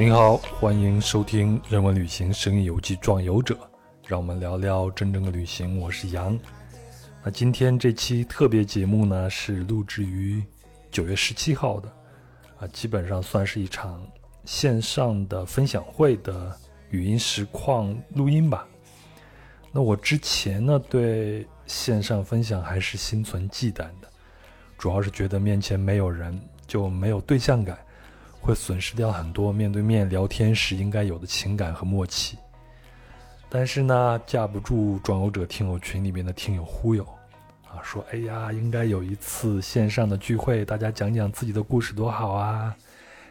您好，欢迎收听《人文旅行声音游记·壮游者》，让我们聊聊真正的旅行。我是杨。那今天这期特别节目呢，是录制于九月十七号的，啊，基本上算是一场线上的分享会的语音实况录音吧。那我之前呢，对线上分享还是心存忌惮的，主要是觉得面前没有人就没有对象感。会损失掉很多面对面聊天时应该有的情感和默契。但是呢，架不住壮游者听友群里面的听友忽悠，啊，说哎呀，应该有一次线上的聚会，大家讲讲自己的故事多好啊！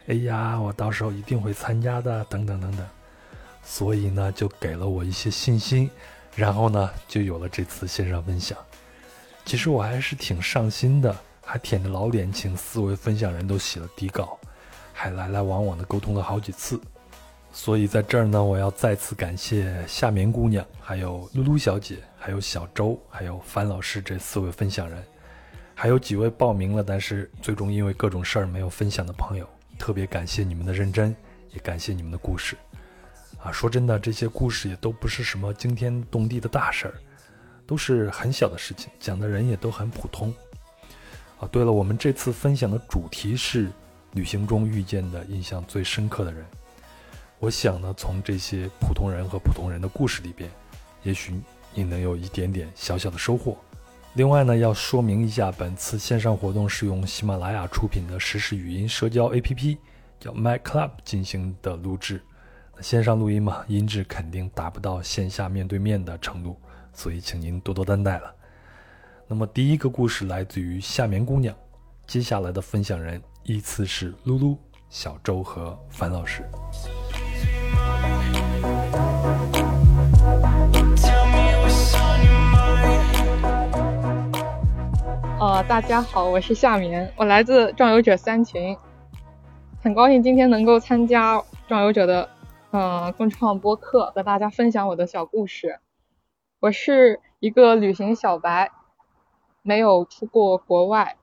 哎呀，我到时候一定会参加的，等等等等。所以呢，就给了我一些信心，然后呢，就有了这次线上分享。其实我还是挺上心的，还舔着老脸请四位分享人都写了底稿。还来来往往的沟通了好几次，所以在这儿呢，我要再次感谢夏眠姑娘、还有露露小姐、还有小周、还有樊老师这四位分享人，还有几位报名了但是最终因为各种事儿没有分享的朋友，特别感谢你们的认真，也感谢你们的故事。啊，说真的，这些故事也都不是什么惊天动地的大事儿，都是很小的事情，讲的人也都很普通。啊，对了，我们这次分享的主题是。旅行中遇见的印象最深刻的人，我想呢，从这些普通人和普通人的故事里边，也许你能有一点点小小的收获。另外呢，要说明一下，本次线上活动是用喜马拉雅出品的实时语音社交 APP，叫 My Club 进行的录制。线上录音嘛，音质肯定达不到线下面对面的程度，所以请您多多担待了。那么第一个故事来自于夏眠姑娘，接下来的分享人。依次是露露、小周和樊老师。呃，大家好，我是夏眠，我来自壮游者三群，很高兴今天能够参加壮游者的嗯共创播客，和大家分享我的小故事。我是一个旅行小白，没有出过国外。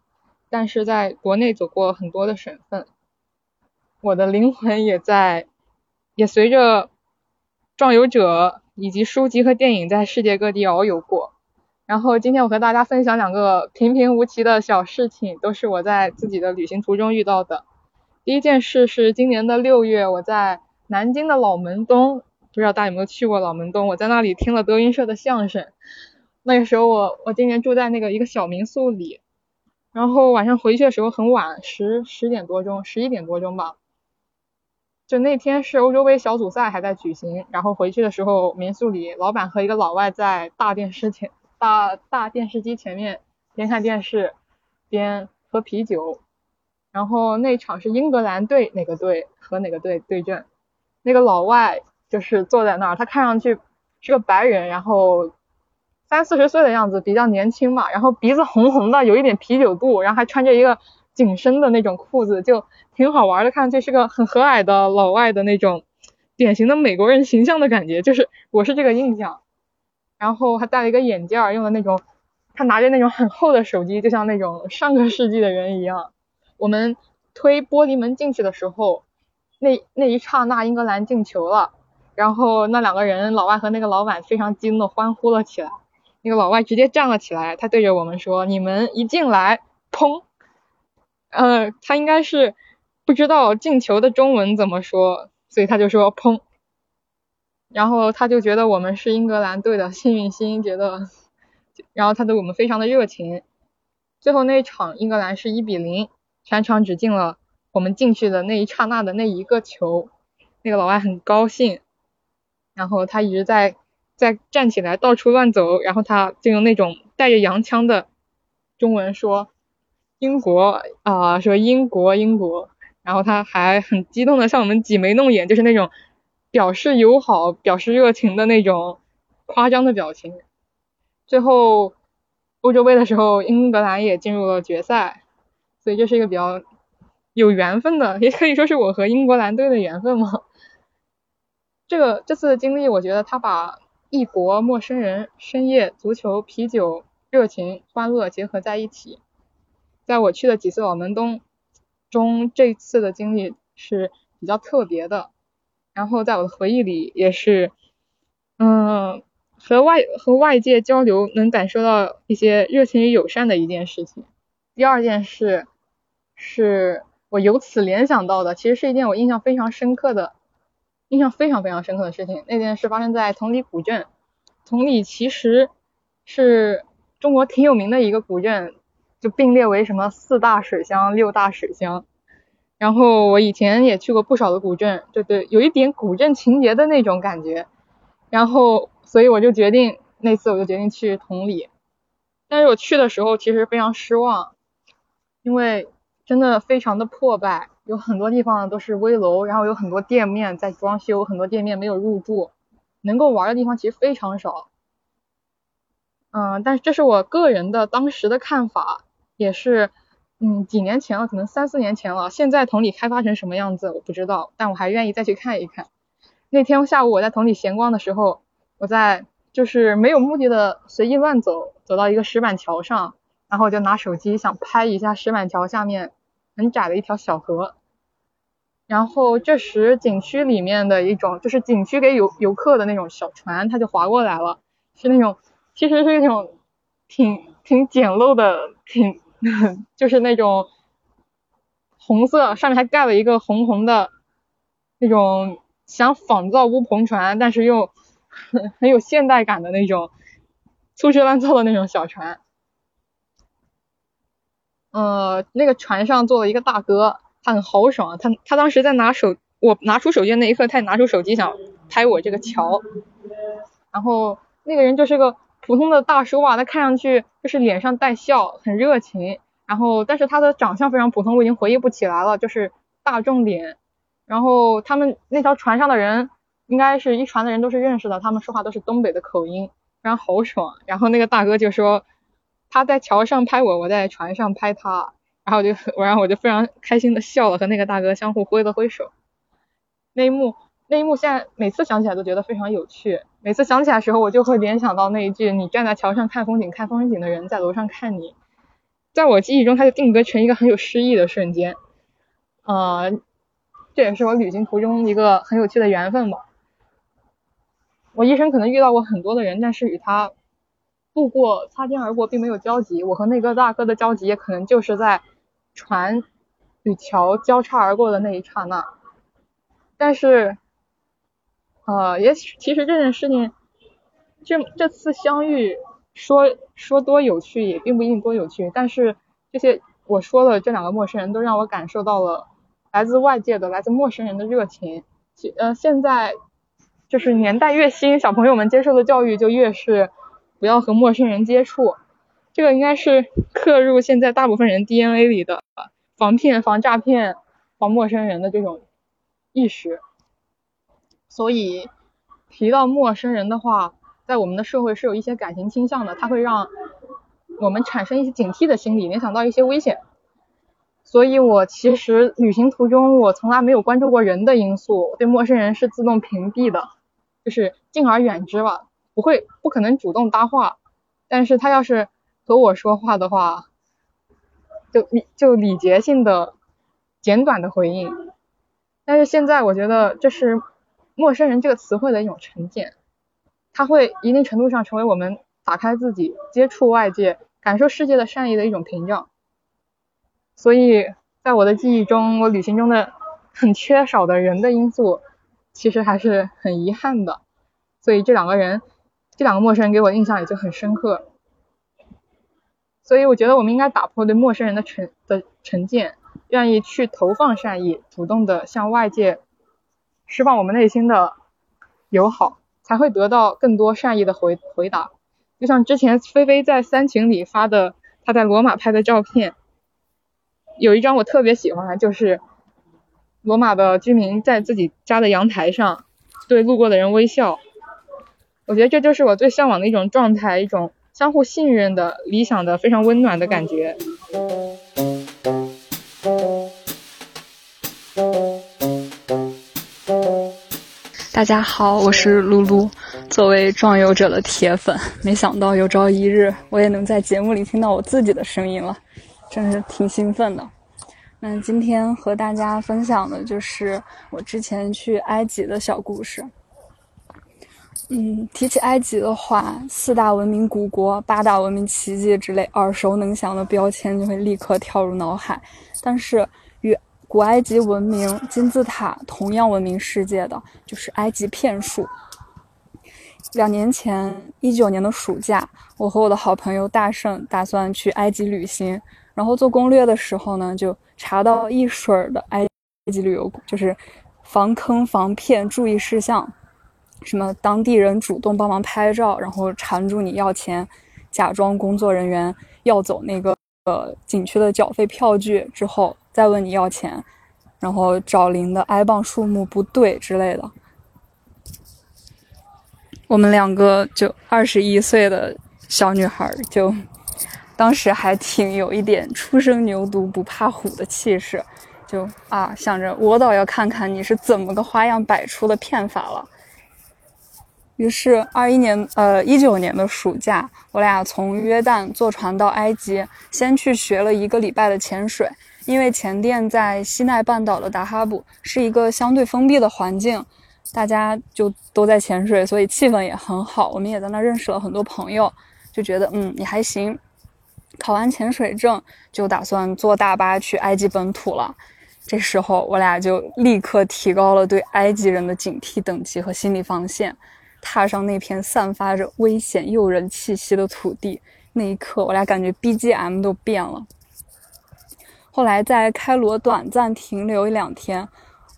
但是在国内走过很多的省份，我的灵魂也在，也随着壮游者以及书籍和电影在世界各地遨游过。然后今天我和大家分享两个平平无奇的小事情，都是我在自己的旅行途中遇到的。第一件事是今年的六月，我在南京的老门东，不知道大家有没有去过老门东？我在那里听了德云社的相声。那个时候我我今年住在那个一个小民宿里。然后晚上回去的时候很晚，十十点多钟，十一点多钟吧。就那天是欧洲杯小组赛还在举行，然后回去的时候，民宿里老板和一个老外在大电视前、大大电视机前面边看电视边喝啤酒。然后那场是英格兰队哪个队和哪个队对阵，那个老外就是坐在那儿，他看上去是个白人，然后。三四十岁的样子，比较年轻嘛，然后鼻子红红的，有一点啤酒肚，然后还穿着一个紧身的那种裤子，就挺好玩的，看上去是个很和蔼的老外的那种典型的美国人形象的感觉，就是我是这个印象。然后还戴了一个眼镜，用的那种，他拿着那种很厚的手机，就像那种上个世纪的人一样。我们推玻璃门进去的时候，那那一刹那，英格兰进球了，然后那两个人，老外和那个老板非常激动的欢呼了起来。那个老外直接站了起来，他对着我们说：“你们一进来，砰！”呃，他应该是不知道进球的中文怎么说，所以他就说“砰”。然后他就觉得我们是英格兰队的幸运星，觉得，然后他对我们非常的热情。最后那一场英格兰是一比零，全场只进了我们进去的那一刹那的那一个球。那个老外很高兴，然后他一直在。在站起来到处乱走，然后他就用那种带着洋腔的中文说英国啊，说英国英国，然后他还很激动的向我们挤眉弄眼，就是那种表示友好、表示热情的那种夸张的表情。最后欧洲杯的时候，英格兰也进入了决赛，所以这是一个比较有缘分的，也可以说是我和英格兰队的缘分嘛。这个这次的经历，我觉得他把异国、陌生人、深夜、足球、啤酒、热情、欢乐结合在一起。在我去的几次老门东中，这次的经历是比较特别的。然后在我的回忆里，也是，嗯，和外和外界交流，能感受到一些热情与友善的一件事情。第二件事，是我由此联想到的，其实是一件我印象非常深刻的。印象非常非常深刻的事情，那件事发生在同里古镇。同里其实是中国挺有名的一个古镇，就并列为什么四大水乡、六大水乡。然后我以前也去过不少的古镇，对对，有一点古镇情节的那种感觉。然后所以我就决定那次我就决定去同里，但是我去的时候其实非常失望，因为真的非常的破败。有很多地方都是危楼，然后有很多店面在装修，很多店面没有入住，能够玩的地方其实非常少。嗯，但是这是我个人的当时的看法，也是嗯几年前了，可能三四年前了。现在同里开发成什么样子我不知道，但我还愿意再去看一看。那天下午我在同里闲逛的时候，我在就是没有目的的随意乱走，走到一个石板桥上，然后就拿手机想拍一下石板桥下面。很窄的一条小河，然后这时景区里面的一种就是景区给游游客的那种小船，它就划过来了，是那种其实是那种挺挺简陋的，挺 就是那种红色，上面还盖了一个红红的那种想仿造乌篷船，但是又很 很有现代感的那种粗制滥造的那种小船。呃，那个船上坐了一个大哥，他很豪爽，他他当时在拿手，我拿出手机的那一刻，他也拿出手机想拍我这个桥，然后那个人就是个普通的大叔吧，他看上去就是脸上带笑，很热情，然后但是他的长相非常普通，我已经回忆不起来了，就是大众脸，然后他们那条船上的人应该是一船的人都是认识的，他们说话都是东北的口音，非常豪爽，然后那个大哥就说。他在桥上拍我，我在船上拍他，然后就我然后我就非常开心的笑了，和那个大哥相互挥了挥手。那一幕那一幕现在每次想起来都觉得非常有趣，每次想起来的时候我就会联想到那一句“你站在桥上看风景，看风景的人在楼上看你”。在我记忆中，它就定格成一个很有诗意的瞬间。呃，这也是我旅行途中一个很有趣的缘分吧。我一生可能遇到过很多的人，但是与他。路过，擦肩而过，并没有交集。我和那个大哥的交集，也可能就是在船与桥交叉而过的那一刹那。但是，呃，也其实这件事情，这这次相遇，说说多有趣，也并不一定多有趣。但是这些我说的这两个陌生人都让我感受到了来自外界的、来自陌生人的热情。其呃，现在就是年代越新，小朋友们接受的教育就越是。不要和陌生人接触，这个应该是刻入现在大部分人 DNA 里的防骗、防诈骗、防陌生人的这种意识。所以提到陌生人的话，在我们的社会是有一些感情倾向的，它会让我们产生一些警惕的心理，联想到一些危险。所以我其实旅行途中，我从来没有关注过人的因素，对陌生人是自动屏蔽的，就是敬而远之吧。不会，不可能主动搭话，但是他要是和我说话的话，就就礼节性的简短的回应。但是现在我觉得这是陌生人这个词汇的一种成见，它会一定程度上成为我们打开自己、接触外界、感受世界的善意的一种屏障。所以在我的记忆中，我旅行中的很缺少的人的因素，其实还是很遗憾的。所以这两个人。这两个陌生人给我印象也就很深刻，所以我觉得我们应该打破对陌生人的成的成见，愿意去投放善意，主动的向外界释放我们内心的友好，才会得到更多善意的回回答。就像之前菲菲在三群里发的她在罗马拍的照片，有一张我特别喜欢，就是罗马的居民在自己家的阳台上对路过的人微笑。我觉得这就是我最向往的一种状态，一种相互信任的、理想的、非常温暖的感觉。大家好，我是露露。作为壮游者的铁粉，没想到有朝一日我也能在节目里听到我自己的声音了，真是挺兴奋的。那今天和大家分享的就是我之前去埃及的小故事。嗯，提起埃及的话，四大文明古国、八大文明奇迹之类耳熟能详的标签就会立刻跳入脑海。但是与古埃及文明金字塔同样闻名世界的，就是埃及骗术。两年前，一九年的暑假，我和我的好朋友大圣打算去埃及旅行，然后做攻略的时候呢，就查到一水儿的埃及旅游，就是防坑防骗注意事项。什么当地人主动帮忙拍照，然后缠住你要钱，假装工作人员要走那个呃景区的缴费票据之后再问你要钱，然后找零的埃镑数目不对之类的。我们两个就二十一岁的小女孩，就当时还挺有一点初生牛犊不怕虎的气势，就啊想着我倒要看看你是怎么个花样百出的骗法了。于是，二一年，呃，一九年的暑假，我俩从约旦坐船到埃及，先去学了一个礼拜的潜水。因为前店在西奈半岛的达哈布是一个相对封闭的环境，大家就都在潜水，所以气氛也很好。我们也在那认识了很多朋友，就觉得嗯，也还行。考完潜水证，就打算坐大巴去埃及本土了。这时候，我俩就立刻提高了对埃及人的警惕等级和心理防线。踏上那片散发着危险诱人气息的土地，那一刻，我俩感觉 BGM 都变了。后来在开罗短暂停留一两天，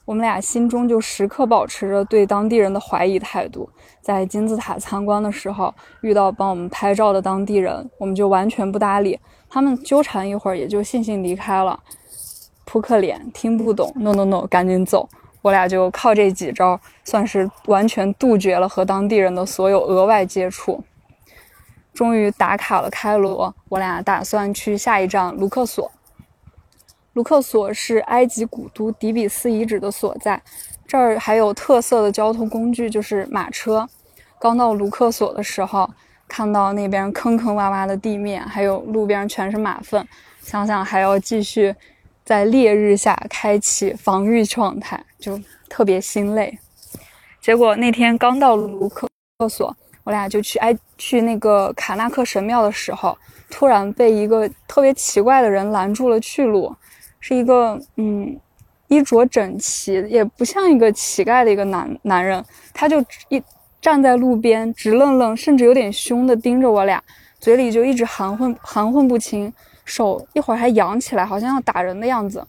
我们俩心中就时刻保持着对当地人的怀疑态度。在金字塔参观的时候，遇到帮我们拍照的当地人，我们就完全不搭理他们，纠缠一会儿也就悻悻离开了。扑克脸，听不懂，no no no，赶紧走。我俩就靠这几招，算是完全杜绝了和当地人的所有额外接触。终于打卡了开罗，我俩打算去下一站卢克索。卢克索是埃及古都底比斯遗址的所在，这儿还有特色的交通工具就是马车。刚到卢克索的时候，看到那边坑坑洼洼的地面，还有路边全是马粪，想想还要继续。在烈日下开启防御状态，就特别心累。结果那天刚到卢克索，我俩就去埃去那个卡纳克神庙的时候，突然被一个特别奇怪的人拦住了去路。是一个嗯，衣着整齐，也不像一个乞丐的一个男男人，他就一站在路边，直愣愣，甚至有点凶的盯着我俩，嘴里就一直含混含混不清。手一会儿还扬起来，好像要打人的样子。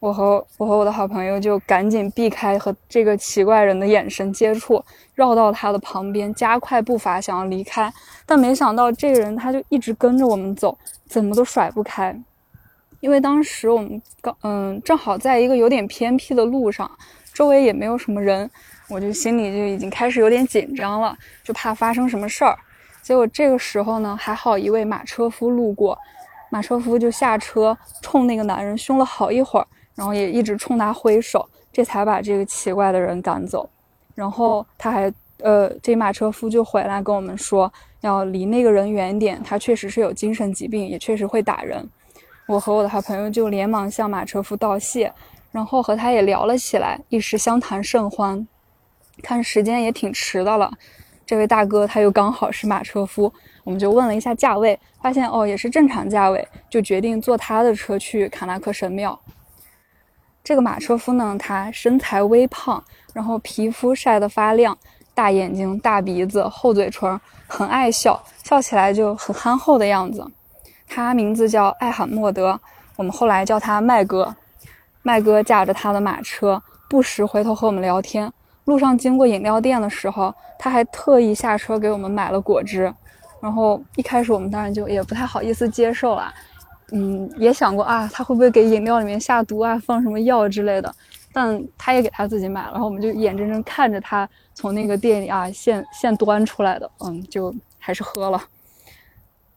我和我和我的好朋友就赶紧避开和这个奇怪人的眼神接触，绕到他的旁边，加快步伐想要离开。但没想到这个人他就一直跟着我们走，怎么都甩不开。因为当时我们刚嗯正好在一个有点偏僻的路上，周围也没有什么人，我就心里就已经开始有点紧张了，就怕发生什么事儿。结果这个时候呢，还好一位马车夫路过。马车夫就下车，冲那个男人凶了好一会儿，然后也一直冲他挥手，这才把这个奇怪的人赶走。然后他还，呃，这马车夫就回来跟我们说，要离那个人远点，他确实是有精神疾病，也确实会打人。我和我的好朋友就连忙向马车夫道谢，然后和他也聊了起来，一时相谈甚欢。看时间也挺迟的了，这位大哥他又刚好是马车夫。我们就问了一下价位，发现哦也是正常价位，就决定坐他的车去卡纳克神庙。这个马车夫呢，他身材微胖，然后皮肤晒得发亮，大眼睛、大鼻子、厚嘴唇，很爱笑，笑起来就很憨厚的样子。他名字叫艾罕默德，我们后来叫他麦哥。麦哥驾着他的马车，不时回头和我们聊天。路上经过饮料店的时候，他还特意下车给我们买了果汁。然后一开始我们当然就也不太好意思接受了，嗯，也想过啊，他会不会给饮料里面下毒啊，放什么药之类的？但他也给他自己买了，然后我们就眼睁睁看着他从那个店里啊现现端出来的，嗯，就还是喝了。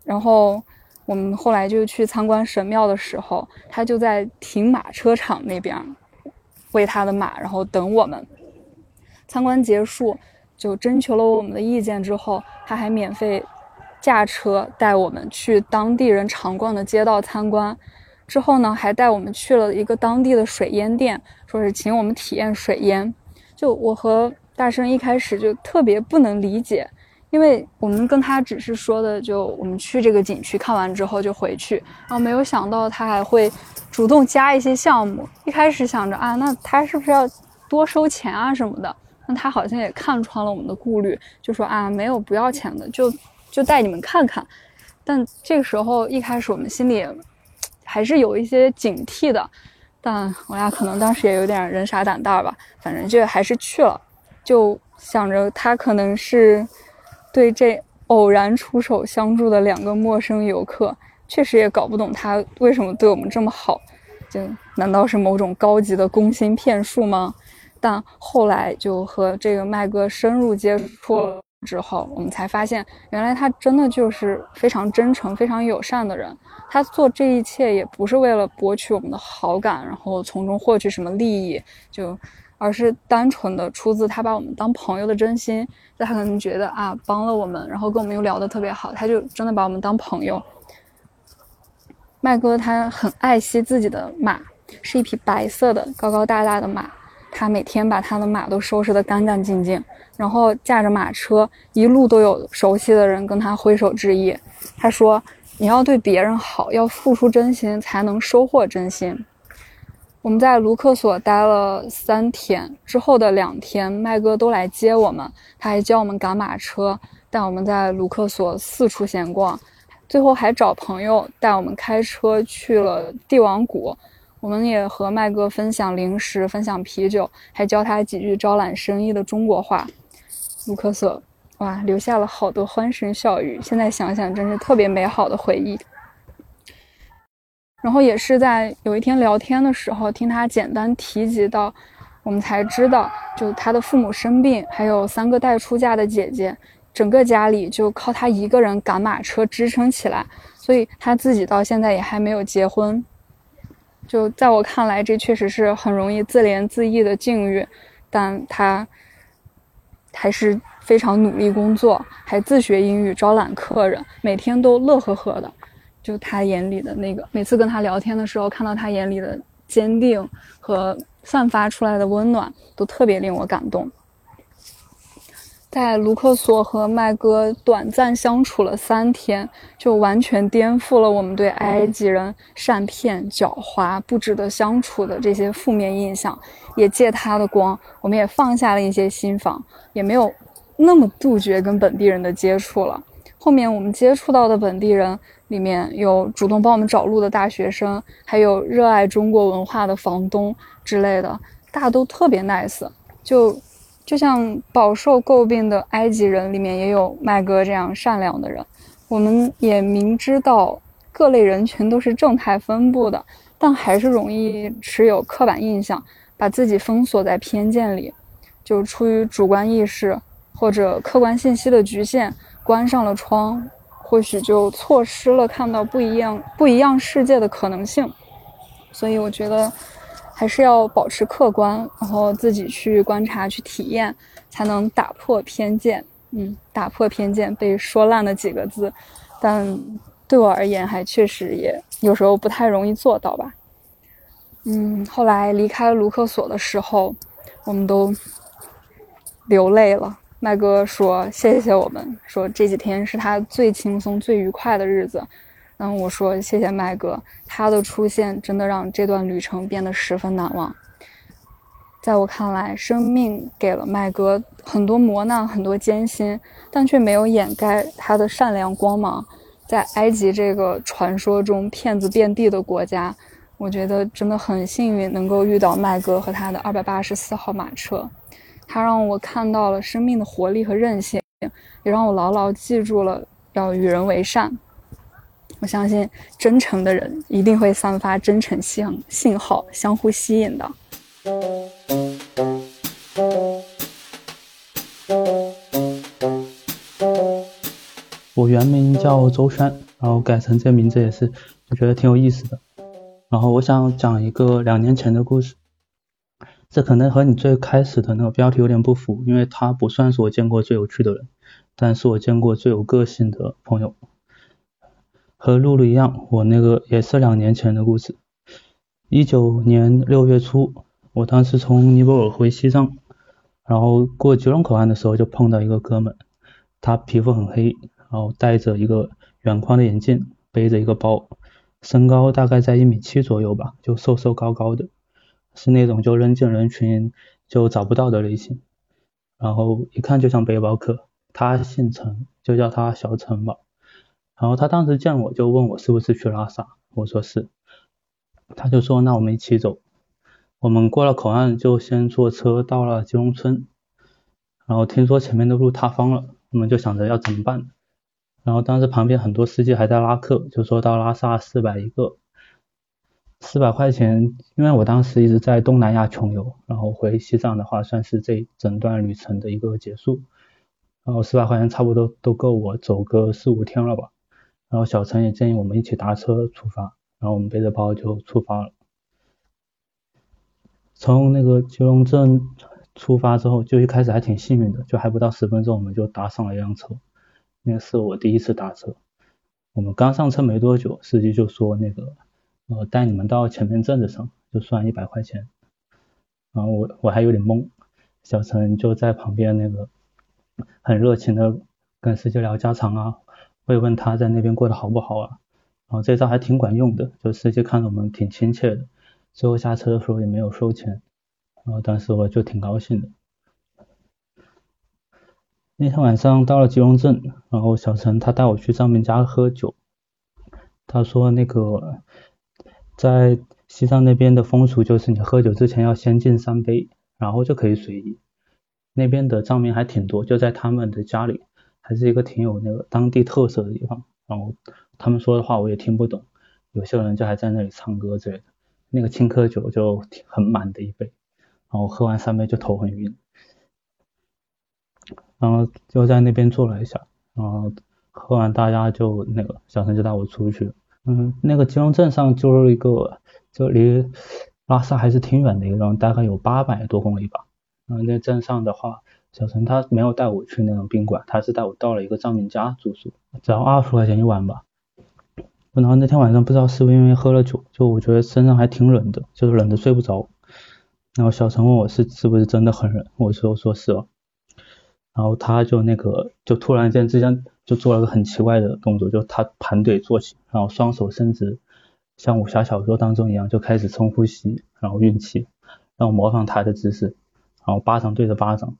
然后我们后来就去参观神庙的时候，他就在停马车场那边喂他的马，然后等我们。参观结束，就征求了我们的意见之后，他还免费驾车带我们去当地人常逛的街道参观。之后呢，还带我们去了一个当地的水烟店，说是请我们体验水烟。就我和大生一开始就特别不能理解，因为我们跟他只是说的，就我们去这个景区看完之后就回去，然后没有想到他还会主动加一些项目。一开始想着啊，那他是不是要多收钱啊什么的？那他好像也看穿了我们的顾虑，就说啊，没有不要钱的，就就带你们看看。但这个时候一开始我们心里。还是有一些警惕的，但我俩可能当时也有点人傻胆大吧，反正就还是去了，就想着他可能是对这偶然出手相助的两个陌生游客，确实也搞不懂他为什么对我们这么好，就难道是某种高级的攻心骗术吗？但后来就和这个麦哥深入接触了。之后，我们才发现，原来他真的就是非常真诚、非常友善的人。他做这一切也不是为了博取我们的好感，然后从中获取什么利益，就而是单纯的出自他把我们当朋友的真心。他可能觉得啊，帮了我们，然后跟我们又聊得特别好，他就真的把我们当朋友。麦哥他很爱惜自己的马，是一匹白色的高高大大的马，他每天把他的马都收拾得干干净净。然后驾着马车，一路都有熟悉的人跟他挥手致意。他说：“你要对别人好，要付出真心，才能收获真心。”我们在卢克索待了三天，之后的两天，麦哥都来接我们，他还教我们赶马车，带我们在卢克索四处闲逛，最后还找朋友带我们开车去了帝王谷。我们也和麦哥分享零食，分享啤酒，还教他几句招揽生意的中国话。卢克索，哇，留下了好多欢声笑语。现在想想，真是特别美好的回忆。然后也是在有一天聊天的时候，听他简单提及到，我们才知道，就他的父母生病，还有三个待出嫁的姐姐，整个家里就靠他一个人赶马车支撑起来。所以他自己到现在也还没有结婚。就在我看来，这确实是很容易自怜自艾的境遇，但他。还是非常努力工作，还自学英语，招揽客人，每天都乐呵呵的。就他眼里的那个，每次跟他聊天的时候，看到他眼里的坚定和散发出来的温暖，都特别令我感动。在卢克索和麦哥短暂相处了三天，就完全颠覆了我们对埃及人善骗、狡猾、不值得相处的这些负面印象。也借他的光，我们也放下了一些心防，也没有那么杜绝跟本地人的接触了。后面我们接触到的本地人里面有主动帮我们找路的大学生，还有热爱中国文化的房东之类的，大家都特别 nice。就就像饱受诟病的埃及人里面也有麦哥这样善良的人。我们也明知道各类人群都是正态分布的，但还是容易持有刻板印象。把自己封锁在偏见里，就出于主观意识或者客观信息的局限，关上了窗，或许就错失了看到不一样不一样世界的可能性。所以我觉得还是要保持客观，然后自己去观察、去体验，才能打破偏见。嗯，打破偏见被说烂了几个字，但对我而言还确实也有时候不太容易做到吧。嗯，后来离开卢克索的时候，我们都流泪了。麦哥说：“谢谢我们，说这几天是他最轻松、最愉快的日子。”然后我说：“谢谢麦哥，他的出现真的让这段旅程变得十分难忘。”在我看来，生命给了麦哥很多磨难、很多艰辛，但却没有掩盖他的善良光芒。在埃及这个传说中骗子遍地的国家。我觉得真的很幸运，能够遇到麦哥和他的二百八十四号马车，他让我看到了生命的活力和韧性，也让我牢牢记住了要与人为善。我相信真诚的人一定会散发真诚信信号，相互吸引的。我原名叫周轩，然后改成这名字也是，我觉得挺有意思的。然后我想讲一个两年前的故事。这可能和你最开始的那个标题有点不符，因为他不算是我见过最有趣的人，但是我见过最有个性的朋友。和露露一样，我那个也是两年前的故事。一九年六月初，我当时从尼泊尔回西藏，然后过吉隆口岸的时候就碰到一个哥们，他皮肤很黑，然后戴着一个远框的眼镜，背着一个包，身高大概在一米七左右吧，就瘦瘦高高的。是那种就扔进人群就找不到的类型，然后一看就像背包客。他姓陈，就叫他小陈吧。然后他当时见我就问我是不是去拉萨，我说是。他就说那我们一起走。我们过了口岸就先坐车到了吉隆村，然后听说前面的路塌方了，我们就想着要怎么办。然后当时旁边很多司机还在拉客，就说到拉萨四百一个。四百块钱，因为我当时一直在东南亚穷游，然后回西藏的话，算是这整段旅程的一个结束。然后四百块钱差不多都够我走个四五天了吧。然后小陈也建议我们一起打车出发，然后我们背着包就出发了。从那个吉隆镇出发之后，就一开始还挺幸运的，就还不到十分钟我们就搭上了一辆车。那是我第一次打车。我们刚上车没多久，司机就说那个。我带你们到前面镇子上，就算一百块钱。然后我我还有点懵，小陈就在旁边那个很热情的跟司机聊家常啊，会问他在那边过得好不好啊。然后这招还挺管用的，就司机看着我们挺亲切的，最后下车的时候也没有收钱。然后当时我就挺高兴的。那天晚上到了吉隆镇，然后小陈他带我去藏民家喝酒，他说那个。在西藏那边的风俗就是你喝酒之前要先敬三杯，然后就可以随意。那边的藏民还挺多，就在他们的家里，还是一个挺有那个当地特色的地方。然后他们说的话我也听不懂，有些人就还在那里唱歌之类的。那个青稞酒就很满的一杯，然后喝完三杯就头很晕。然后就在那边坐了一下，然后喝完大家就那个小陈就带我出去。嗯，那个吉隆镇上就是一个，就离拉萨还是挺远的一个地方，大概有八百多公里吧。嗯，那镇上的话，小陈他没有带我去那种宾馆，他是带我到了一个藏民家住宿，只要二十块钱一晚吧。然后那天晚上不知道是不是因为喝了酒，就我觉得身上还挺冷的，就是冷的睡不着。然后小陈问我是是不是真的很冷，我说说是哦。然后他就那个就突然间之间。就做了个很奇怪的动作，就他盘腿坐起，然后双手伸直，像武侠小说当中一样，就开始深呼吸，然后运气，然后模仿他的姿势，然后巴掌对着巴掌，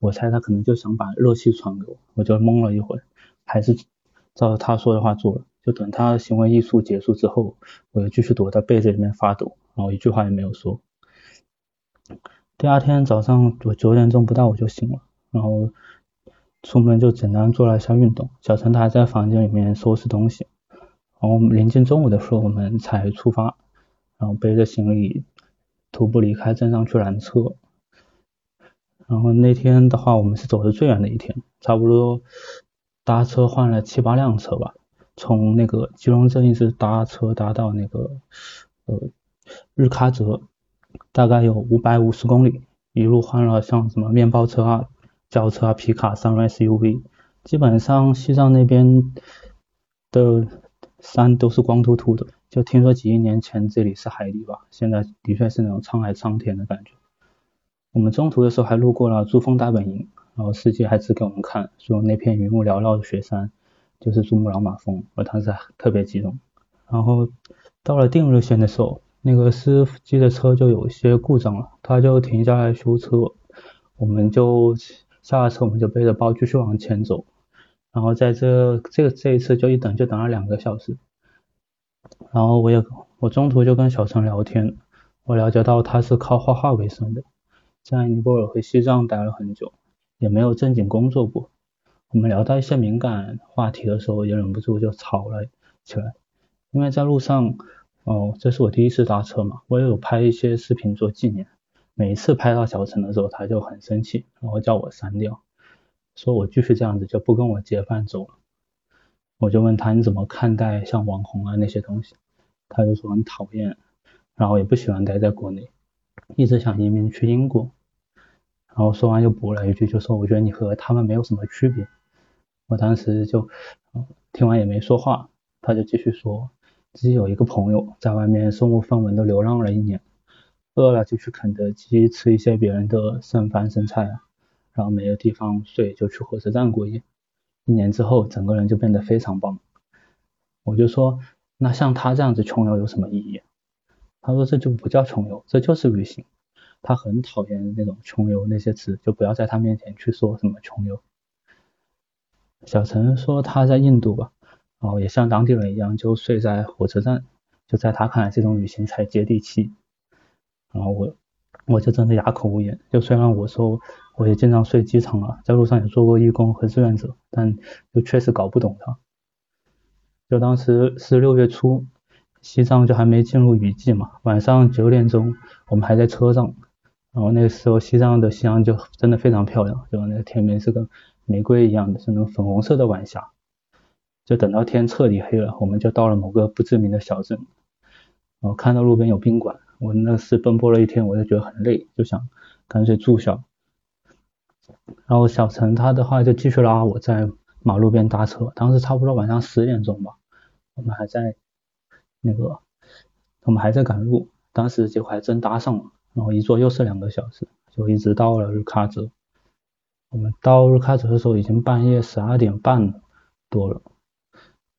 我猜他可能就想把热气传给我，我就懵了一会，还是照他说的话做了。就等他行为艺术结束之后，我又继续躲在被子里面发抖，然后一句话也没有说。第二天早上我九点钟不到我就醒了，然后。出门就简单做了一下运动，小陈他还在房间里面收拾东西，然后临近中午的时候我们才出发，然后背着行李徒步离开镇上去拦车，然后那天的话我们是走的最远的一天，差不多搭车换了七八辆车吧，从那个吉隆镇一直搭车搭到那个呃日喀则，大概有五百五十公里，一路换了像什么面包车啊。轿车啊，皮卡、三轮 SUV，基本上西藏那边的山都是光秃秃的。就听说几亿年前这里是海底吧，现在的确是那种沧海桑田的感觉。我们中途的时候还路过了珠峰大本营，然后司机还指给我们看，说那片云雾缭绕的雪山就是珠穆朗玛峰，我当时特别激动。然后到了定日县的时候，那个司机的车就有一些故障了，他就停下来修车，我们就。下了车，我们就背着包继续往前走，然后在这这个这一次就一等就等了两个小时，然后我也我中途就跟小陈聊天，我了解到他是靠画画为生的，在尼泊尔和西藏待了很久，也没有正经工作过。我们聊到一些敏感话题的时候，也忍不住就吵了起来，因为在路上，哦，这是我第一次搭车嘛，我也有拍一些视频做纪念。每一次拍到小陈的时候，他就很生气，然后叫我删掉，说我继续这样子就不跟我结伴走了。我就问他你怎么看待像网红啊那些东西，他就说很讨厌，然后也不喜欢待在国内。一直想移民去英国。然后说完又补了一句，就说我觉得你和他们没有什么区别。我当时就听完也没说话，他就继续说自己有一个朋友在外面身无分文的流浪了一年，饿了就去肯德基吃一些别人的剩饭剩菜啊，然后没有地方睡就去火车站过夜，一年之后整个人就变得非常棒。我就说那像他这样子穷游有什么意义？他说这就不叫穷游，这就是旅行。他很讨厌那种穷游那些词，就不要在他面前去说什么穷游。小陈说他在印度吧，然后也像当地人一样就睡在火车站，就在他看来这种旅行才接地气。然后我我就真的哑口无言。就虽然我说我也经常睡机场了，在路上也做过义工和志愿者，但就确实搞不懂他。就当时是六月初，西藏就还没进入雨季嘛，晚上九点钟我们还在车上。然后那个时候西藏的夕阳就真的非常漂亮，就那个天边是跟玫瑰一样的，是那种粉红色的晚霞。就等到天彻底黑了，我们就到了某个不知名的小镇。然后看到路边有宾馆，我那是奔波了一天，我就觉得很累，就想干脆住下。然后小陈他的话就继续拉我在马路边搭车，当时差不多晚上十点钟吧，我们还在那个我们还在赶路，当时结果还真搭上了。然后一坐又是两个小时，就一直到了日喀则。我们到日喀则的时候已经半夜十二点半多了。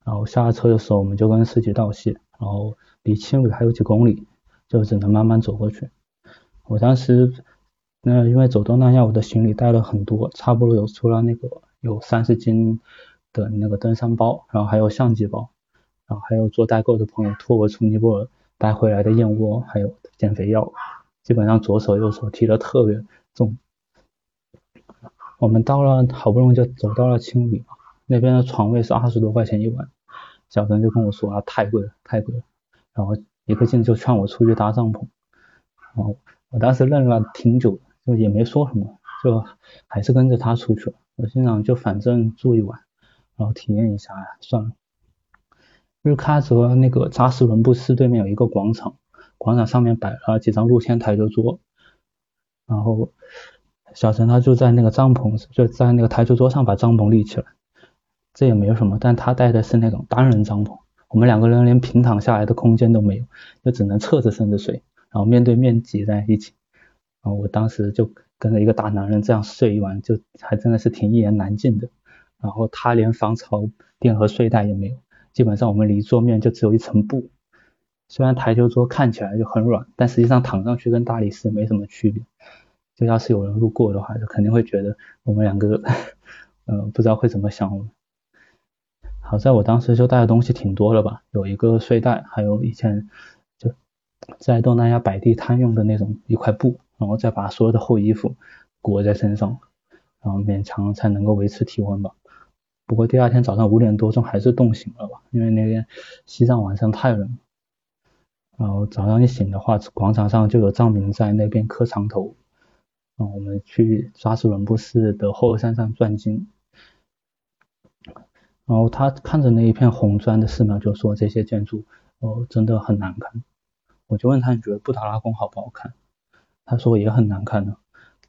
然后下车的时候，我们就跟司机道谢，然后离青旅还有几公里，就只能慢慢走过去。我当时那因为走东南亚，我的行李带了很多，差不多有除了那个有三十斤的那个登山包，然后还有相机包，然后还有做代购的朋友托我从尼泊尔带回来的燕窝，还有减肥药。基本上左手右手提的特别重。我们到了，好不容易就走到了青旅，那边的床位是二十多块钱一晚。小陈就跟我说啊，太贵了，太贵了。然后一个劲就劝我出去搭帐篷。然后我当时愣了挺久，就也没说什么，就还是跟着他出去了。我心想就反正住一晚，然后体验一下，算了。日喀则那个扎什伦布寺对面有一个广场。广场上面摆了几张露天台球桌，然后小陈他就在那个帐篷，就在那个台球桌上把帐篷立起来，这也没有什么，但他带的是那种单人帐篷，我们两个人连平躺下来的空间都没有，就只能侧着身子睡，然后面对面挤在一起，然后我当时就跟着一个大男人这样睡一晚，就还真的是挺一言难尽的，然后他连防潮垫和睡袋也没有，基本上我们离桌面就只有一层布。虽然台球桌看起来就很软，但实际上躺上去跟大理石没什么区别。就要是有人路过的话，就肯定会觉得我们两个，呃，不知道会怎么想我们。好在我当时就带的东西挺多了吧，有一个睡袋，还有以前就在东南亚摆地摊用的那种一块布，然后再把所有的厚衣服裹在身上，然后勉强才能够维持体温吧。不过第二天早上五点多钟还是冻醒了吧，因为那边西藏晚上太冷。然后早上一醒的话，广场上就有藏民在那边磕长头。嗯我们去扎什伦布寺的后山上转经。然后他看着那一片红砖的寺庙，就说这些建筑哦真的很难看。我就问他你觉得布达拉宫好不好看？他说也很难看呢。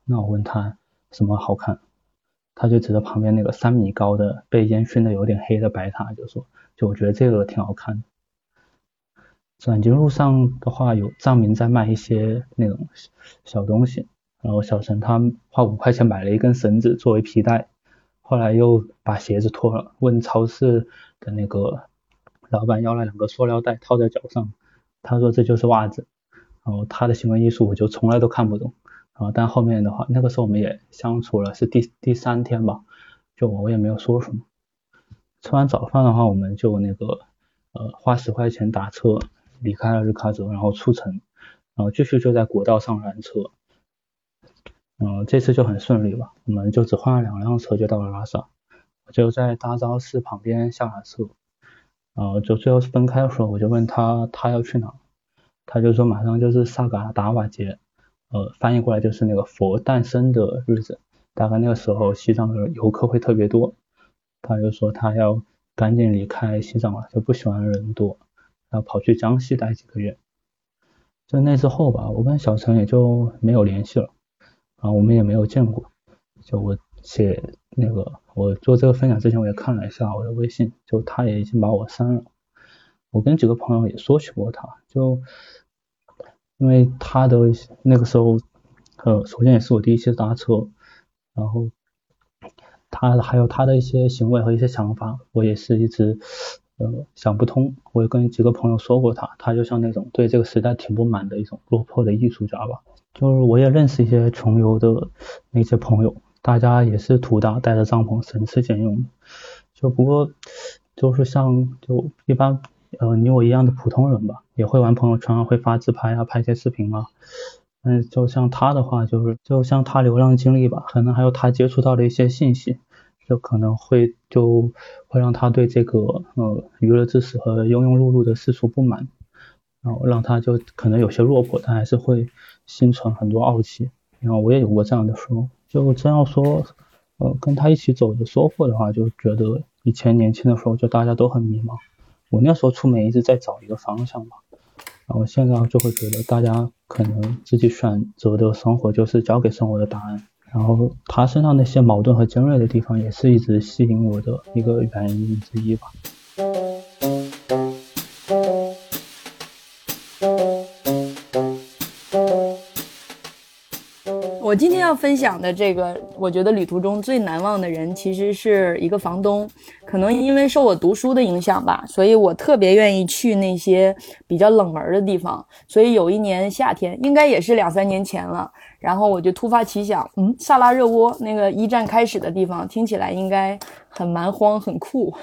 那我问他什么好看？他就指着旁边那个三米高的被烟熏的有点黑的白塔，就说就我觉得这个挺好看的。转经路上的话，有藏民在卖一些那种小东西，然后小陈他花五块钱买了一根绳子作为皮带，后来又把鞋子脱了，问超市的那个老板要了两个塑料袋套在脚上，他说这就是袜子，然后他的行为艺术我就从来都看不懂，然后但后面的话，那个时候我们也相处了，是第第三天吧，就我也没有说什么。吃完早饭的话，我们就那个呃花十块钱打车。离开了日喀则，然后出城，然后继续就在国道上拦车，嗯，这次就很顺利吧，我们就只换了两辆车就到了拉萨，就在大昭寺旁边下了车，然后就最后分开的时候，我就问他他要去哪，他就说马上就是萨嘎达瓦节，呃，翻译过来就是那个佛诞生的日子，大概那个时候西藏的游客会特别多，他就说他要赶紧离开西藏了，就不喜欢人多。然后跑去江西待几个月，就那之后吧，我跟小陈也就没有联系了，啊，我们也没有见过。就我写那个，我做这个分享之前，我也看了一下我的微信，就他也已经把我删了。我跟几个朋友也说起过他，就因为他的那个时候，呃，首先也是我第一次搭车，然后他还有他的一些行为和一些想法，我也是一直。呃，想不通，我也跟几个朋友说过他，他就像那种对这个时代挺不满的一种落魄的艺术家吧。就是我也认识一些穷游的那些朋友，大家也是土大带着帐篷，省吃俭用。就不过就是像就一般呃你我一样的普通人吧，也会玩朋友圈，会发自拍啊，拍一些视频啊。嗯，就像他的话，就是就像他流浪经历吧，可能还有他接触到的一些信息。就可能会就会让他对这个呃娱乐知识和庸庸碌碌的世俗不满，然后让他就可能有些落魄，但还是会心存很多傲气。然后我也有过这样的时候，就真要说呃跟他一起走的收获的话，就觉得以前年轻的时候就大家都很迷茫，我那时候出门一直在找一个方向嘛，然后现在就会觉得大家可能自己选择的生活就是交给生活的答案。然后他身上那些矛盾和尖锐的地方，也是一直吸引我的一个原因之一吧。我今天要分享的这个，我觉得旅途中最难忘的人，其实是一个房东。可能因为受我读书的影响吧，所以我特别愿意去那些比较冷门的地方。所以有一年夏天，应该也是两三年前了。然后我就突发奇想，嗯，萨拉热窝那个一战开始的地方，听起来应该很蛮荒很酷。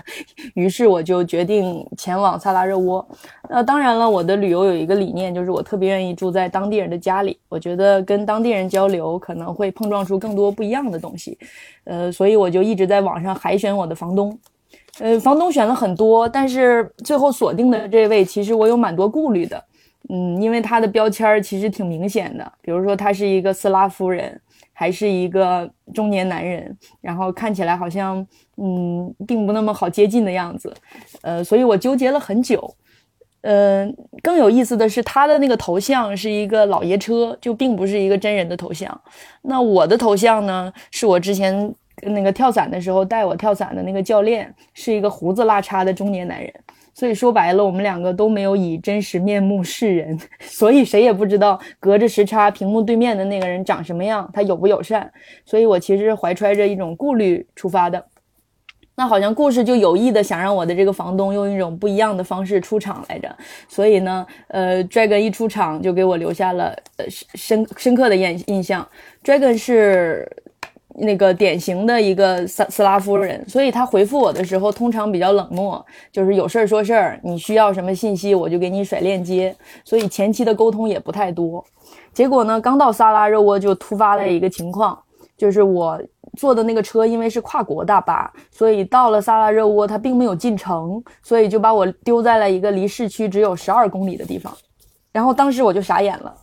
于是我就决定前往萨拉热窝。那当然了，我的旅游有一个理念，就是我特别愿意住在当地人的家里。我觉得跟当地人交流可能会碰撞出更多不一样的东西。呃，所以我就一直在网上海选我的房东。呃，房东选了很多，但是最后锁定的这位，其实我有蛮多顾虑的。嗯，因为他的标签儿其实挺明显的，比如说他是一个斯拉夫人，还是一个中年男人，然后看起来好像嗯，并不那么好接近的样子，呃，所以我纠结了很久。呃，更有意思的是，他的那个头像是一个老爷车，就并不是一个真人的头像。那我的头像呢，是我之前那个跳伞的时候带我跳伞的那个教练，是一个胡子拉碴的中年男人。所以说白了，我们两个都没有以真实面目示人，所以谁也不知道隔着时差屏幕对面的那个人长什么样，他友不友善。所以我其实怀揣着一种顾虑出发的。那好像故事就有意的想让我的这个房东用一种不一样的方式出场来着。所以呢，呃，Dragon 一出场就给我留下了呃深深刻的印印象。Dragon 是。那个典型的一个斯斯拉夫人，所以他回复我的时候通常比较冷漠，就是有事儿说事儿，你需要什么信息我就给你甩链接，所以前期的沟通也不太多。结果呢，刚到萨拉热窝就突发了一个情况，就是我坐的那个车因为是跨国大巴，所以到了萨拉热窝它并没有进城，所以就把我丢在了一个离市区只有十二公里的地方，然后当时我就傻眼了。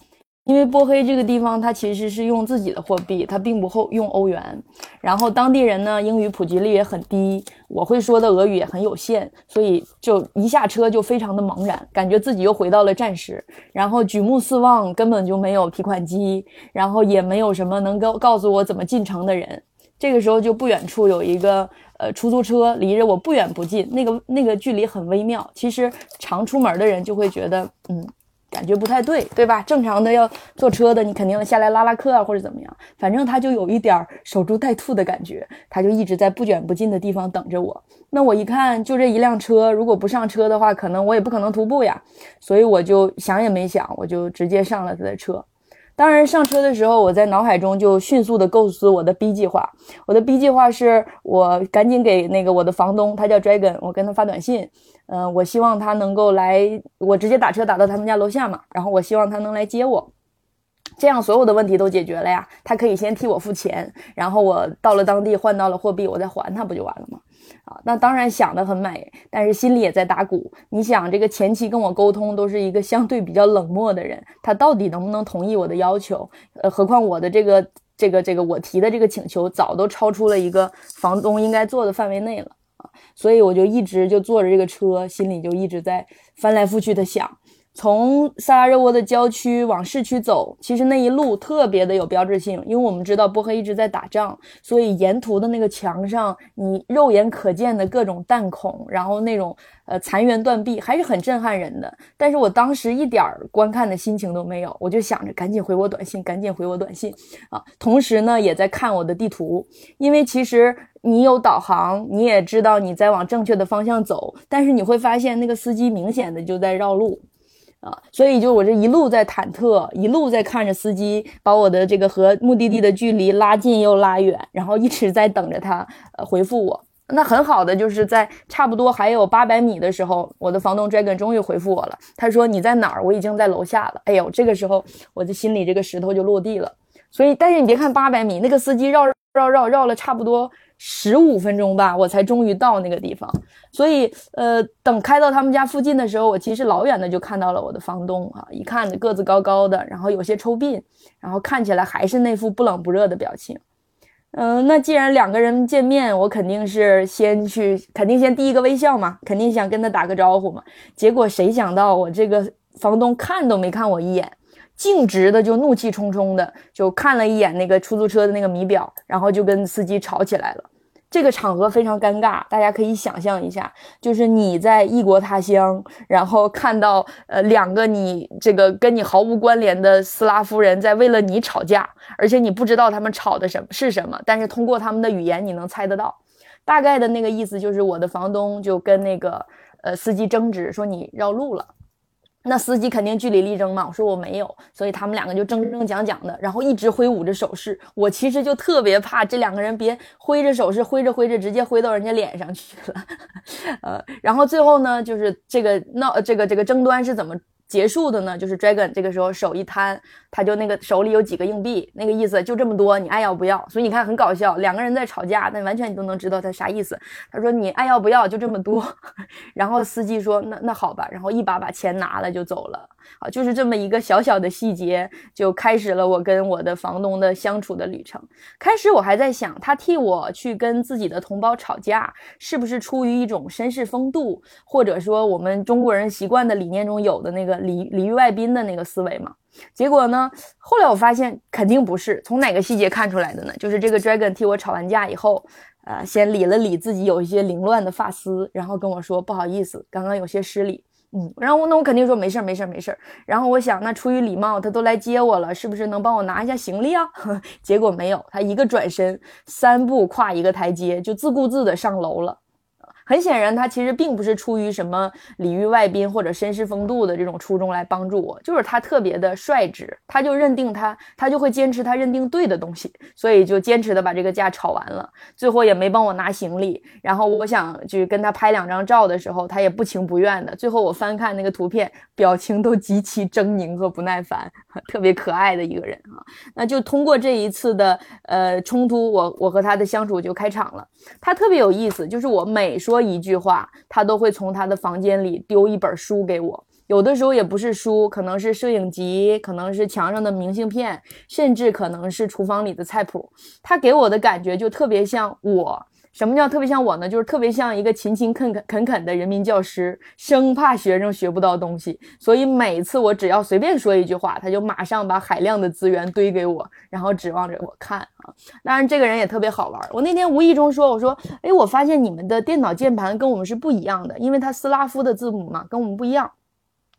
因为波黑这个地方，它其实是用自己的货币，它并不后用欧元。然后当地人呢，英语普及率也很低，我会说的俄语也很有限，所以就一下车就非常的茫然，感觉自己又回到了战时。然后举目四望，根本就没有提款机，然后也没有什么能够告诉我怎么进城的人。这个时候就不远处有一个呃出租车，离着我不远不近，那个那个距离很微妙。其实常出门的人就会觉得，嗯。感觉不太对，对吧？正常的要坐车的，你肯定下来拉拉客啊，或者怎么样。反正他就有一点守株待兔的感觉，他就一直在不远不近的地方等着我。那我一看，就这一辆车，如果不上车的话，可能我也不可能徒步呀。所以我就想也没想，我就直接上了他的车。当然，上车的时候，我在脑海中就迅速的构思我的 B 计划。我的 B 计划是我赶紧给那个我的房东，他叫 Dragon，我跟他发短信。嗯，我希望他能够来，我直接打车打到他们家楼下嘛。然后我希望他能来接我，这样所有的问题都解决了呀。他可以先替我付钱，然后我到了当地换到了货币，我再还他不就完了吗？啊，那当然想得很美，但是心里也在打鼓。你想，这个前期跟我沟通都是一个相对比较冷漠的人，他到底能不能同意我的要求？呃，何况我的这个这个这个我提的这个请求早都超出了一个房东应该做的范围内了啊。所以我就一直就坐着这个车，心里就一直在翻来覆去的想，从萨拉热窝的郊区往市区走，其实那一路特别的有标志性，因为我们知道波黑一直在打仗，所以沿途的那个墙上，你肉眼可见的各种弹孔，然后那种呃残垣断壁，还是很震撼人的。但是我当时一点儿观看的心情都没有，我就想着赶紧回我短信，赶紧回我短信啊！同时呢，也在看我的地图，因为其实你有导航，你也知道你在往正确的方向走，但是你会发现那个司机明显的就在绕路。啊，所以就我这一路在忐忑，一路在看着司机把我的这个和目的地的距离拉近又拉远，然后一直在等着他呃回复我。那很好的就是在差不多还有八百米的时候，我的房东 Dragon 终于回复我了。他说你在哪儿？我已经在楼下了。哎呦，这个时候我的心里这个石头就落地了。所以，但是你别看八百米，那个司机绕绕绕绕了差不多。十五分钟吧，我才终于到那个地方。所以，呃，等开到他们家附近的时候，我其实老远的就看到了我的房东啊，一看个子高高的，然后有些抽鬓，然后看起来还是那副不冷不热的表情。嗯，那既然两个人见面，我肯定是先去，肯定先第一个微笑嘛，肯定想跟他打个招呼嘛。结果谁想到我这个房东看都没看我一眼。径直的就怒气冲冲的就看了一眼那个出租车的那个米表，然后就跟司机吵起来了。这个场合非常尴尬，大家可以想象一下，就是你在异国他乡，然后看到呃两个你这个跟你毫无关联的斯拉夫人在为了你吵架，而且你不知道他们吵的什么是什么，但是通过他们的语言你能猜得到，大概的那个意思就是我的房东就跟那个呃司机争执，说你绕路了。那司机肯定据理力争嘛，我说我没有，所以他们两个就争争讲讲的，然后一直挥舞着手势。我其实就特别怕这两个人别挥着手势，挥着挥着直接挥到人家脸上去了。呃，然后最后呢，就是这个闹这个这个争端是怎么？结束的呢，就是 Dragon 这个时候手一摊，他就那个手里有几个硬币，那个意思就这么多，你爱要不要？所以你看很搞笑，两个人在吵架，但完全你都能知道他啥意思。他说你爱要不要？就这么多。然后司机说那那好吧，然后一把把钱拿了就走了。啊，就是这么一个小小的细节，就开始了我跟我的房东的相处的旅程。开始我还在想，他替我去跟自己的同胞吵架，是不是出于一种绅士风度，或者说我们中国人习惯的理念中有的那个礼礼遇外宾的那个思维嘛？结果呢，后来我发现肯定不是。从哪个细节看出来的呢？就是这个 Dragon 替我吵完架以后，呃，先理了理自己有一些凌乱的发丝，然后跟我说不好意思，刚刚有些失礼。嗯，然后那我肯定说没事儿，没事儿，没事儿。然后我想，那出于礼貌，他都来接我了，是不是能帮我拿一下行李啊？结果没有，他一个转身，三步跨一个台阶，就自顾自的上楼了。很显然，他其实并不是出于什么礼遇外宾或者绅士风度的这种初衷来帮助我，就是他特别的率直，他就认定他，他就会坚持他认定对的东西，所以就坚持的把这个架吵完了，最后也没帮我拿行李。然后我想去跟他拍两张照的时候，他也不情不愿的。最后我翻看那个图片，表情都极其狰狞和不耐烦，特别可爱的一个人啊。那就通过这一次的呃冲突，我我和他的相处就开场了。他特别有意思，就是我每说。一句话，他都会从他的房间里丢一本书给我。有的时候也不是书，可能是摄影集，可能是墙上的明信片，甚至可能是厨房里的菜谱。他给我的感觉就特别像我。什么叫特别像我呢？就是特别像一个勤勤恳恳恳恳的人民教师，生怕学生学不到东西，所以每次我只要随便说一句话，他就马上把海量的资源堆给我，然后指望着我看啊。当然，这个人也特别好玩。我那天无意中说，我说，哎，我发现你们的电脑键盘跟我们是不一样的，因为它斯拉夫的字母嘛，跟我们不一样。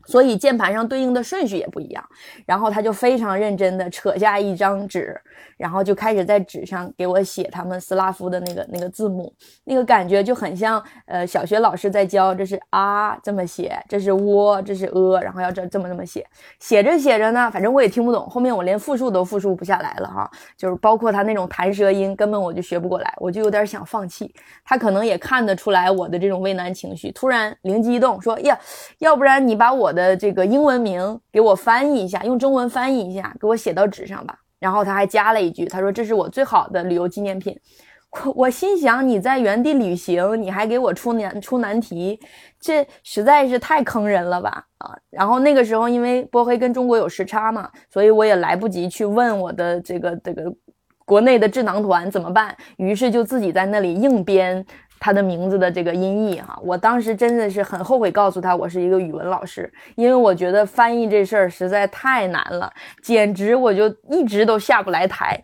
所以键盘上对应的顺序也不一样，然后他就非常认真的扯下一张纸，然后就开始在纸上给我写他们斯拉夫的那个那个字母，那个感觉就很像呃小学老师在教，这是啊这么写，这是窝，这是呃，然后要这这么这么写，写着写着呢，反正我也听不懂，后面我连复述都复述不下来了哈，就是包括他那种弹舌音，根本我就学不过来，我就有点想放弃。他可能也看得出来我的这种畏难情绪，突然灵机一动说呀，要不然你把我。我的这个英文名给我翻译一下，用中文翻译一下，给我写到纸上吧。然后他还加了一句，他说：“这是我最好的旅游纪念品。”我我心想，你在原地旅行，你还给我出难出难题，这实在是太坑人了吧啊！然后那个时候，因为波黑跟中国有时差嘛，所以我也来不及去问我的这个这个国内的智囊团怎么办，于是就自己在那里硬编。他的名字的这个音译哈。我当时真的是很后悔告诉他我是一个语文老师，因为我觉得翻译这事儿实在太难了，简直我就一直都下不来台。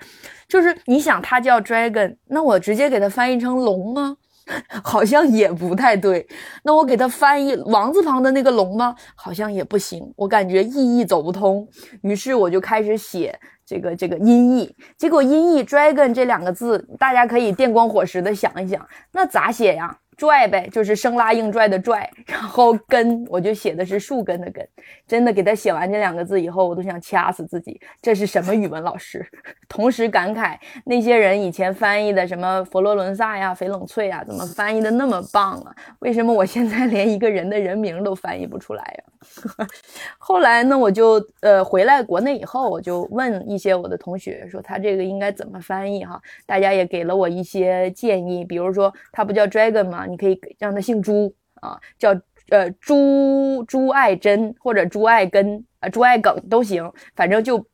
就是你想他叫 dragon，那我直接给他翻译成龙吗？好像也不太对。那我给他翻译王字旁的那个龙吗？好像也不行。我感觉意义走不通，于是我就开始写这个这个音译。结果音译 dragon 这两个字，大家可以电光火石的想一想，那咋写呀？拽呗，就是生拉硬拽的拽，然后根我就写的是树根的根，真的给他写完这两个字以后，我都想掐死自己，这是什么语文老师？同时感慨那些人以前翻译的什么佛罗伦萨呀、翡冷翠呀，怎么翻译的那么棒啊？为什么我现在连一个人的人名都翻译不出来呀？后来呢，我就呃回来国内以后，我就问一些我的同学说他这个应该怎么翻译哈？大家也给了我一些建议，比如说他不叫 dragon 吗？你可以让他姓朱啊，叫呃朱朱爱珍或者朱爱根啊朱爱耿都行，反正就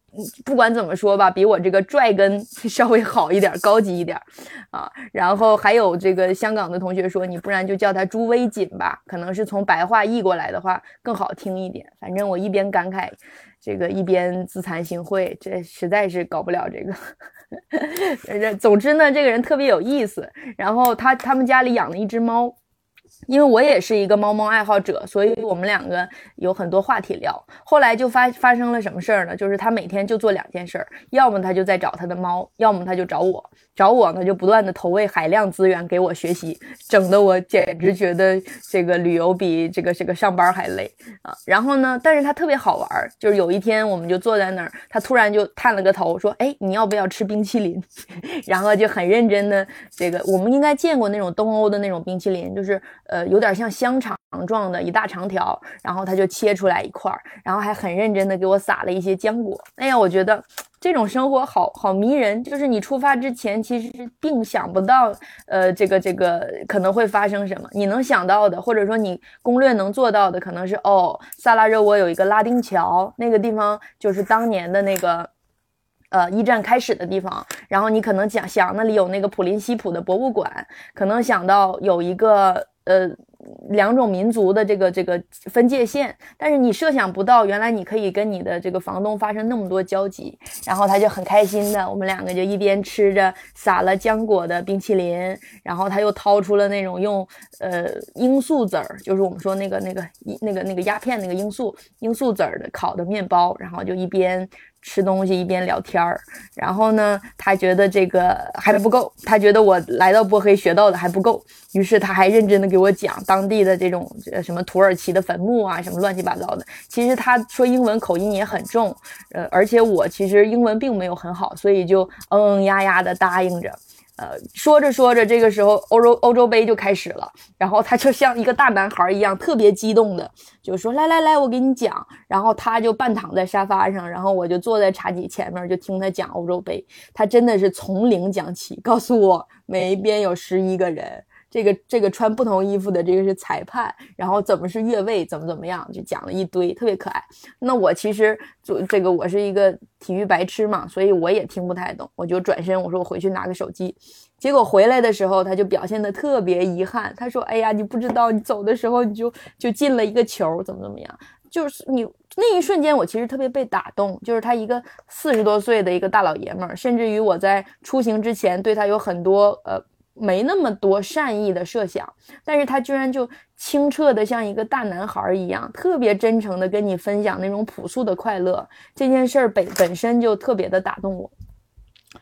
不管怎么说吧，比我这个拽根 稍微好一点，高级一点啊。然后还有这个香港的同学说，你不然就叫他朱威锦吧，可能是从白话译过来的话更好听一点。反正我一边感慨这个，一边自惭形秽，这实在是搞不了这个。总之呢，这个人特别有意思。然后他他们家里养了一只猫。因为我也是一个猫猫爱好者，所以我们两个有很多话题聊。后来就发发生了什么事儿呢？就是他每天就做两件事儿，要么他就在找他的猫，要么他就找我。找我呢，就不断的投喂海量资源给我学习，整的我简直觉得这个旅游比这个这个上班还累啊。然后呢，但是他特别好玩，就是有一天我们就坐在那儿，他突然就探了个头说：“哎，你要不要吃冰淇淋？” 然后就很认真的这个，我们应该见过那种东欧的那种冰淇淋，就是。呃，有点像香肠状的一大长条，然后他就切出来一块儿，然后还很认真的给我撒了一些浆果。哎呀，我觉得这种生活好好迷人。就是你出发之前其实并想不到，呃，这个这个可能会发生什么。你能想到的，或者说你攻略能做到的，可能是哦，萨拉热窝有一个拉丁桥，那个地方就是当年的那个，呃，一战开始的地方。然后你可能想想那里有那个普林西普的博物馆，可能想到有一个。呃，两种民族的这个这个分界线，但是你设想不到，原来你可以跟你的这个房东发生那么多交集，然后他就很开心的，我们两个就一边吃着撒了浆果的冰淇淋，然后他又掏出了那种用呃罂粟籽儿，就是我们说那个那个那个那个鸦片那个罂粟罂粟籽儿的烤的面包，然后就一边。吃东西一边聊天儿，然后呢，他觉得这个还不够，他觉得我来到波黑学到的还不够，于是他还认真的给我讲当地的这种什么土耳其的坟墓啊，什么乱七八糟的。其实他说英文口音也很重，呃，而且我其实英文并没有很好，所以就嗯嗯呀呀的答应着。呃，说着说着，这个时候欧洲欧洲杯就开始了，然后他就像一个大男孩一样，特别激动的就说：“来来来，我给你讲。”然后他就半躺在沙发上，然后我就坐在茶几前面，就听他讲欧洲杯。他真的是从零讲起，告诉我每一边有十一个人。这个这个穿不同衣服的这个是裁判，然后怎么是越位，怎么怎么样，就讲了一堆，特别可爱。那我其实就这个我是一个体育白痴嘛，所以我也听不太懂，我就转身我说我回去拿个手机。结果回来的时候他就表现的特别遗憾，他说：“哎呀，你不知道你走的时候你就就进了一个球，怎么怎么样？就是你那一瞬间我其实特别被打动，就是他一个四十多岁的一个大老爷们儿，甚至于我在出行之前对他有很多呃。”没那么多善意的设想，但是他居然就清澈的像一个大男孩一样，特别真诚的跟你分享那种朴素的快乐。这件事儿本本身就特别的打动我。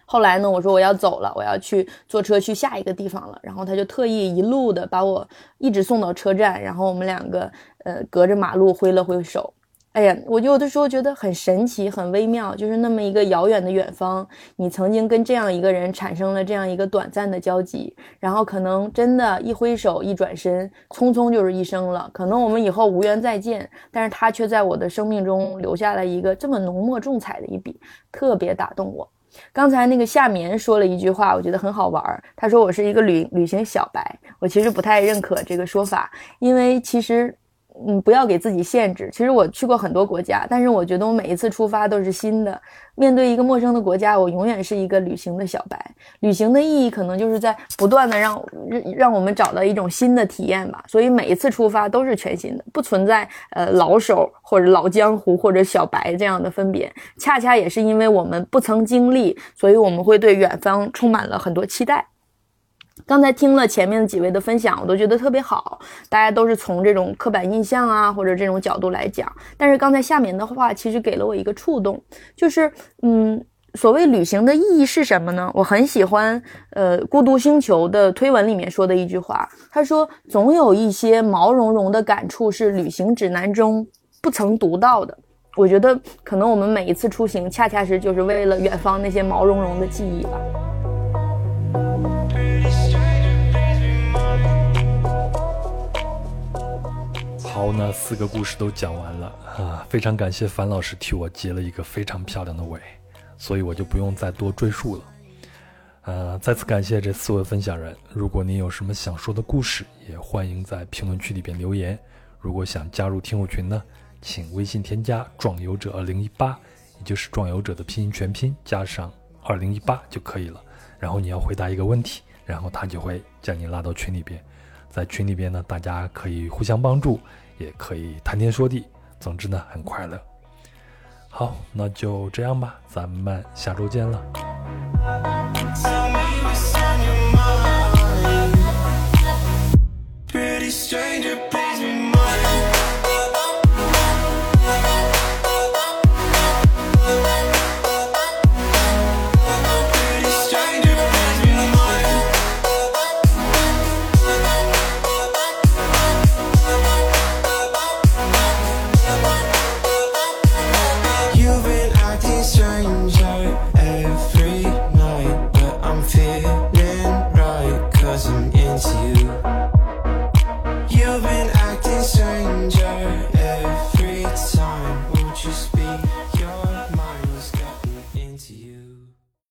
后来呢，我说我要走了，我要去坐车去下一个地方了。然后他就特意一路的把我一直送到车站，然后我们两个呃隔着马路挥了挥手。哎呀，我有的时候觉得很神奇、很微妙，就是那么一个遥远的远方，你曾经跟这样一个人产生了这样一个短暂的交集，然后可能真的，一挥手、一转身，匆匆就是一生了。可能我们以后无缘再见，但是他却在我的生命中留下了一个这么浓墨重彩的一笔，特别打动我。刚才那个夏眠说了一句话，我觉得很好玩儿。他说我是一个旅旅行小白，我其实不太认可这个说法，因为其实。嗯，不要给自己限制。其实我去过很多国家，但是我觉得我每一次出发都是新的。面对一个陌生的国家，我永远是一个旅行的小白。旅行的意义可能就是在不断的让让我们找到一种新的体验吧。所以每一次出发都是全新的，不存在呃老手或者老江湖或者小白这样的分别。恰恰也是因为我们不曾经历，所以我们会对远方充满了很多期待。刚才听了前面几位的分享，我都觉得特别好。大家都是从这种刻板印象啊，或者这种角度来讲。但是刚才下面的话，其实给了我一个触动，就是，嗯，所谓旅行的意义是什么呢？我很喜欢，呃，孤独星球的推文里面说的一句话，他说：“总有一些毛茸茸的感触是旅行指南中不曾读到的。”我觉得，可能我们每一次出行，恰恰是就是为了远方那些毛茸茸的记忆吧。那四个故事都讲完了啊！非常感谢樊老师替我结了一个非常漂亮的尾，所以我就不用再多赘述了。呃，再次感谢这四位分享人。如果您有什么想说的故事，也欢迎在评论区里边留言。如果想加入听友群呢，请微信添加“壮游者二零一八”，也就是“壮游者”的拼音全拼加上二零一八就可以了。然后你要回答一个问题，然后他就会将你拉到群里边。在群里边呢，大家可以互相帮助。也可以谈天说地，总之呢很快乐。好，那就这样吧，咱们下周见了。